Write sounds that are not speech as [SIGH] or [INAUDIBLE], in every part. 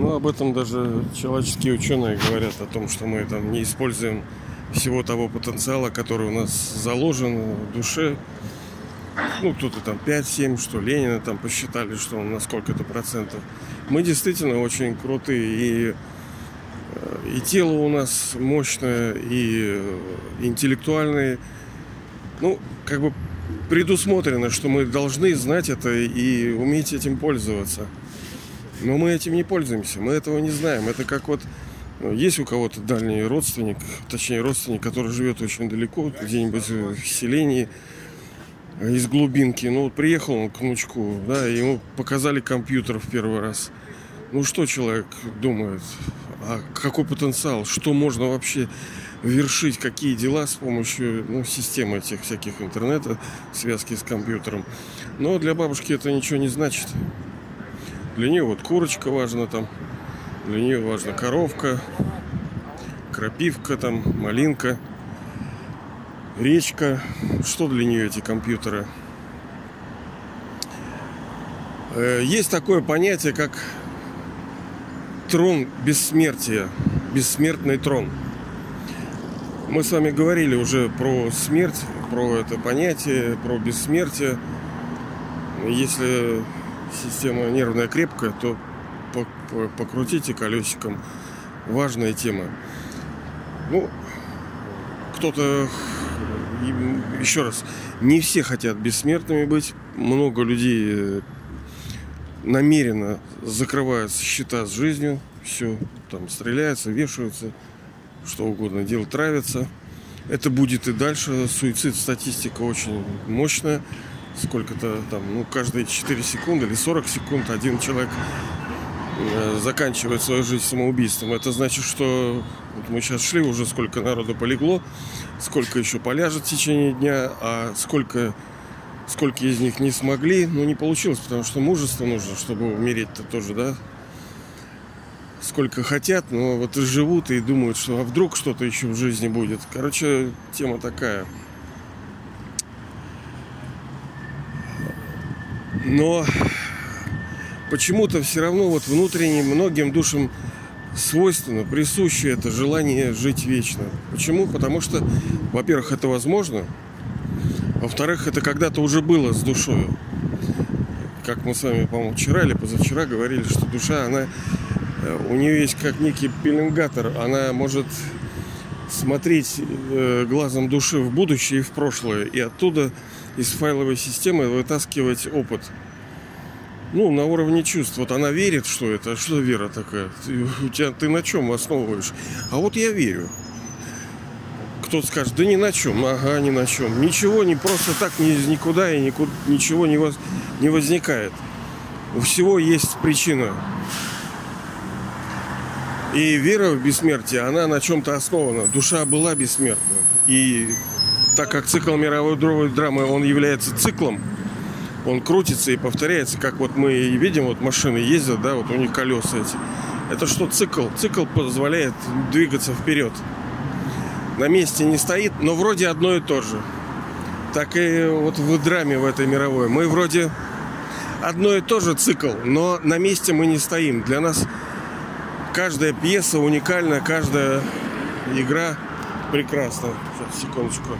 Ну, об этом даже человеческие ученые говорят о том, что мы там не используем всего того потенциала, который у нас заложен в душе. Ну, кто-то там 5-7, что Ленина там посчитали, что он на сколько-то процентов. Мы действительно очень крутые, и, э, и тело у нас мощное, и э, интеллектуальное. Ну, как бы предусмотрено, что мы должны знать это и уметь этим пользоваться. Но мы этим не пользуемся, мы этого не знаем. Это как вот ну, есть у кого-то дальний родственник, точнее родственник, который живет очень далеко, где-нибудь в селении, из глубинки. Ну вот приехал он к внучку, да, ему показали компьютер в первый раз. Ну что человек думает? А какой потенциал? Что можно вообще вершить? Какие дела с помощью ну, системы этих всяких интернета, связки с компьютером? Но для бабушки это ничего не значит. Для нее вот курочка важна там, для нее важна коровка, крапивка там, малинка, речка. Что для нее эти компьютеры? Э, есть такое понятие, как трон бессмертия, бессмертный трон. Мы с вами говорили уже про смерть, про это понятие, про бессмертие. Если система нервная крепкая, то покрутите колесиком. Важная тема. Ну, кто-то, еще раз, не все хотят бессмертными быть. Много людей э, намеренно закрывают счета с жизнью. Все, там стреляются, вешаются, что угодно делают, травятся. Это будет и дальше. Суицид статистика очень мощная сколько-то там, ну, каждые 4 секунды или 40 секунд один человек э, заканчивает свою жизнь самоубийством. Это значит, что вот мы сейчас шли, уже сколько народу полегло, сколько еще поляжет в течение дня, а сколько, сколько из них не смогли, ну не получилось, потому что мужество нужно, чтобы умереть-то тоже, да. Сколько хотят, но вот и живут и думают, что а вдруг что-то еще в жизни будет. Короче, тема такая. Но почему-то все равно вот внутренне многим душам свойственно, присуще это желание жить вечно. Почему? Потому что, во-первых, это возможно. Во-вторых, это когда-то уже было с душой. Как мы с вами, по-моему, вчера или позавчера говорили, что душа, она э, у нее есть как некий пеленгатор, она может смотреть э, глазом души в будущее и в прошлое, и оттуда из файловой системы вытаскивать опыт. Ну, на уровне чувств. Вот она верит, что это. Что вера такая? Ты, у тебя, ты на чем основываешь? А вот я верю. Кто-то скажет, да ни на чем. Ага, ни на чем. Ничего не просто так ни никуда и никуда, ничего не, воз, не возникает. У всего есть причина. И вера в бессмертие, она на чем-то основана. Душа была бессмертна. И так как цикл мировой драмы, он является циклом, он крутится и повторяется, как вот мы видим, вот машины ездят, да, вот у них колеса эти. Это что цикл? Цикл позволяет двигаться вперед. На месте не стоит, но вроде одно и то же. Так и вот в драме в этой мировой. Мы вроде одно и то же цикл, но на месте мы не стоим. Для нас каждая пьеса уникальна, каждая игра прекрасна. Сейчас, секундочку.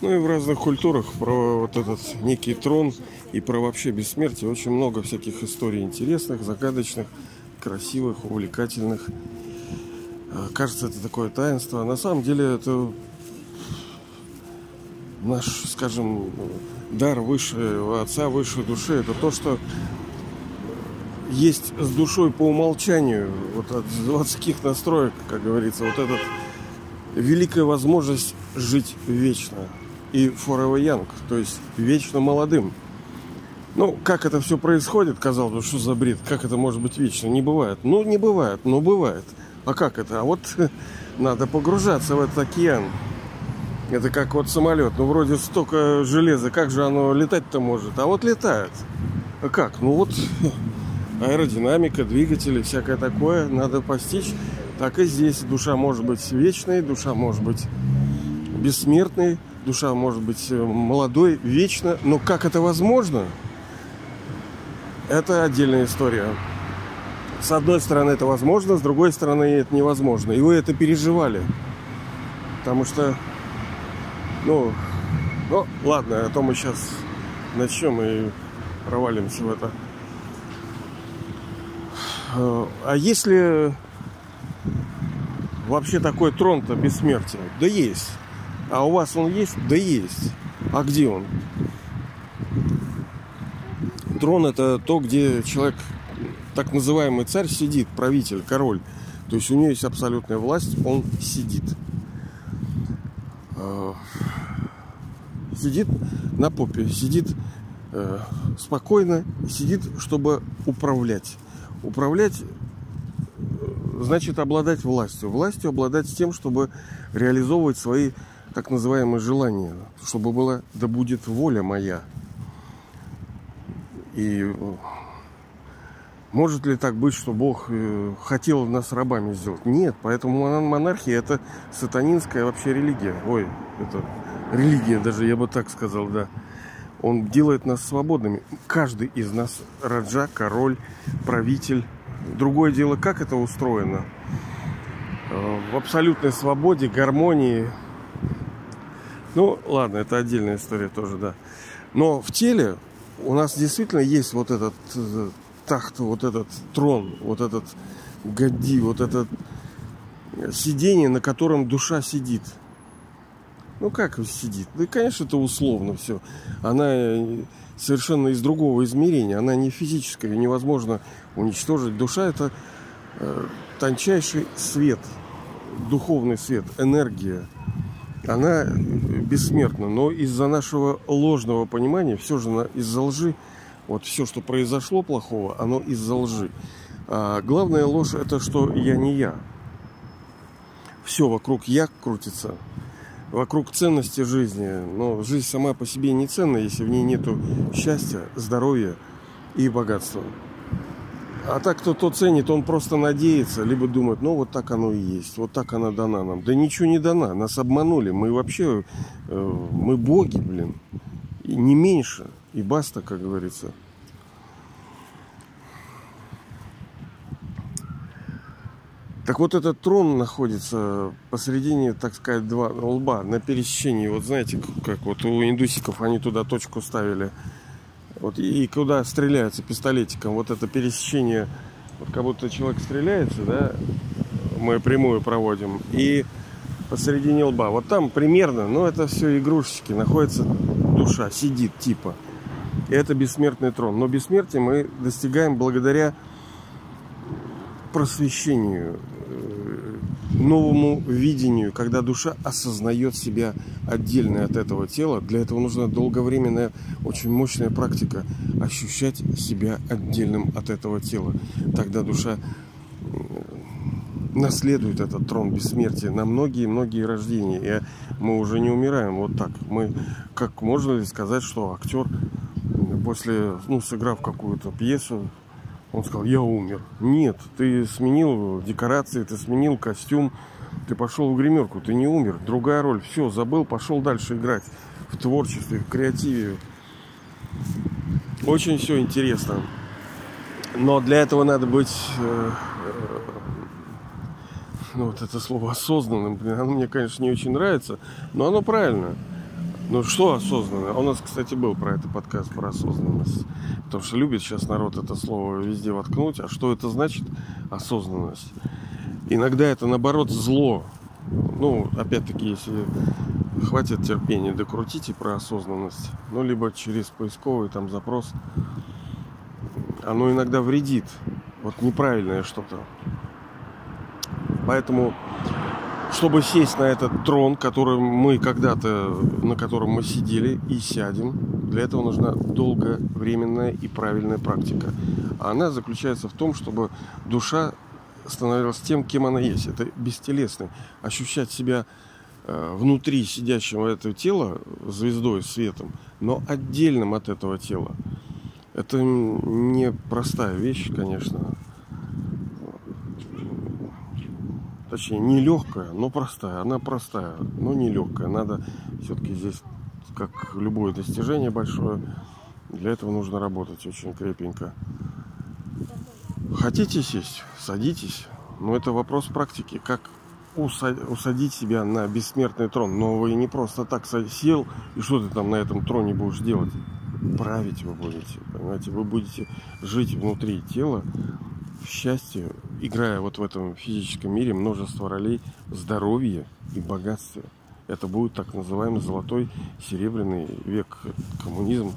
Ну и в разных культурах про вот этот некий трон и про вообще бессмертие очень много всяких историй интересных, загадочных, красивых, увлекательных. А, кажется, это такое таинство. На самом деле это наш, скажем, дар высшего отца, высшей души. Это то, что есть с душой по умолчанию, вот от заводских настроек, как говорится, вот этот великая возможность жить вечно и forever young, то есть вечно молодым. Ну, как это все происходит, казалось бы, что за бред, как это может быть вечно? Не бывает. Ну, не бывает, но бывает. А как это? А вот [LAUGHS] надо погружаться в этот океан. Это как вот самолет. Ну, вроде столько железа, как же оно летать-то может? А вот летает. А как? Ну, вот [LAUGHS] аэродинамика, двигатели, всякое такое надо постичь. Так и здесь душа может быть вечной, душа может быть бессмертной, душа может быть э, молодой, вечно, но как это возможно? Это отдельная история. с одной стороны это возможно, с другой стороны это невозможно. И вы это переживали. Потому что, ну, ну, ладно, а то мы сейчас начнем и провалимся в это. А если вообще такой трон-то бессмертия? Да есть. А у вас он есть? Да есть. А где он? Трон это то, где человек, так называемый царь, сидит, правитель, король. То есть у него есть абсолютная власть, он сидит. А, сидит на попе, сидит э, спокойно, сидит, чтобы управлять. Управлять э, значит обладать властью. Властью обладать тем, чтобы реализовывать свои так называемые желания, чтобы было да будет воля моя. И э, может ли так быть, что Бог э, хотел нас рабами сделать? Нет, поэтому монархия это сатанинская вообще религия. Ой, это религия даже, я бы так сказал, да. Он делает нас свободными. Каждый из нас раджа, король, правитель. Другое дело, как это устроено. Э, в абсолютной свободе, гармонии. Ну, ладно, это отдельная история тоже, да. Но в теле у нас действительно есть вот этот э, тахт, вот этот трон, вот этот годи, вот этот сиденье, на котором душа сидит. Ну как сидит? Да, конечно, это условно все. Она э, совершенно из другого измерения. Она не физическая, невозможно уничтожить. Душа это э, тончайший свет, духовный свет, энергия она бессмертна. Но из-за нашего ложного понимания, все же из-за лжи, вот все, что произошло плохого, оно из-за лжи. А главная ложь это, что я не я. Все вокруг я крутится. Вокруг ценности жизни. Но жизнь сама по себе не ценна, если в ней нету счастья, здоровья и богатства. А так, кто то ценит, он просто надеется, либо думает, ну вот так оно и есть, вот так она дана нам. Да ничего не дана, нас обманули. Мы вообще, э, мы боги, блин. И не меньше. И баста, как говорится. Так вот этот трон находится посередине, так сказать, два лба на пересечении. Вот знаете, как вот у индусиков они туда точку ставили вот, и куда стреляются пистолетиком, вот это пересечение, вот как будто человек стреляется, да, мы прямую проводим, и посередине лба. Вот там примерно, ну это все игрушечки, находится душа, сидит типа. И это бессмертный трон. Но бессмертие мы достигаем благодаря просвещению, новому видению, когда душа осознает себя отдельной от этого тела. Для этого нужна долговременная, очень мощная практика ощущать себя отдельным от этого тела. Тогда душа наследует этот трон бессмертия на многие-многие рождения. И мы уже не умираем вот так. Мы, как можно ли сказать, что актер после, ну, сыграв какую-то пьесу, он сказал, я умер. Нет, ты сменил декорации, ты сменил костюм, ты пошел в гримерку, ты не умер. Другая роль, все, забыл, пошел дальше играть в творчестве, в креативе. Очень все интересно. Но для этого надо быть, э, э, ну вот это слово осознанным, блин, оно мне, конечно, не очень нравится, но оно правильно. Ну что осознанно? У нас, кстати, был про это подкаст про осознанность. Потому что любит сейчас народ это слово везде воткнуть. А что это значит осознанность? Иногда это наоборот зло. Ну, опять-таки, если хватит терпения, докрутите про осознанность. Ну, либо через поисковый там запрос. Оно иногда вредит. Вот неправильное что-то. Поэтому чтобы сесть на этот трон, который мы когда-то, на котором мы сидели и сядем, для этого нужна долговременная и правильная практика. А она заключается в том, чтобы душа становилась тем, кем она есть. Это бестелесный. Ощущать себя э, внутри сидящего этого тела звездой, светом, но отдельным от этого тела. Это не простая вещь, конечно. Точнее не легкая, но простая. Она простая, но не легкая. Надо все-таки здесь, как любое достижение большое, для этого нужно работать очень крепенько. Хотите сесть? Садитесь. Но это вопрос практики. Как усадить себя на бессмертный трон. Но вы не просто так сел, и что ты там на этом троне будешь делать? Править вы будете, понимаете? Вы будете жить внутри тела в счастье, играя вот в этом физическом мире множество ролей здоровья и богатстве. Это будет так называемый золотой серебряный век коммунизм.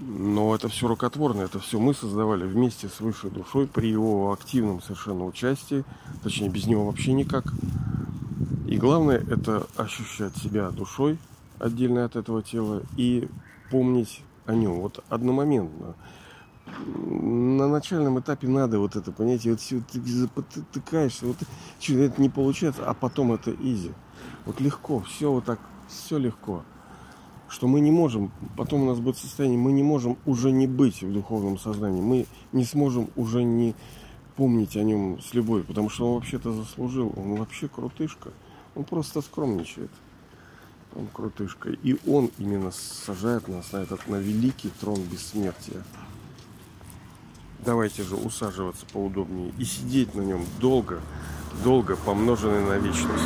Но это все рукотворно, это все мы создавали вместе с высшей душой при его активном совершенно участии, точнее без него вообще никак. И главное это ощущать себя душой отдельно от этого тела и помнить о нем. Вот одномоментно на начальном этапе надо вот это, понимаете, вот все ты затыкаешься, вот что это не получается, а потом это изи. Вот легко, все вот так, все легко. Что мы не можем, потом у нас будет состояние, мы не можем уже не быть в духовном сознании, мы не сможем уже не помнить о нем с любовью, потому что он вообще-то заслужил, он вообще крутышка, он просто скромничает. Он крутышка. И он именно сажает нас на этот, на великий трон бессмертия. Давайте же усаживаться поудобнее и сидеть на нем долго, долго, помноженный на вечность.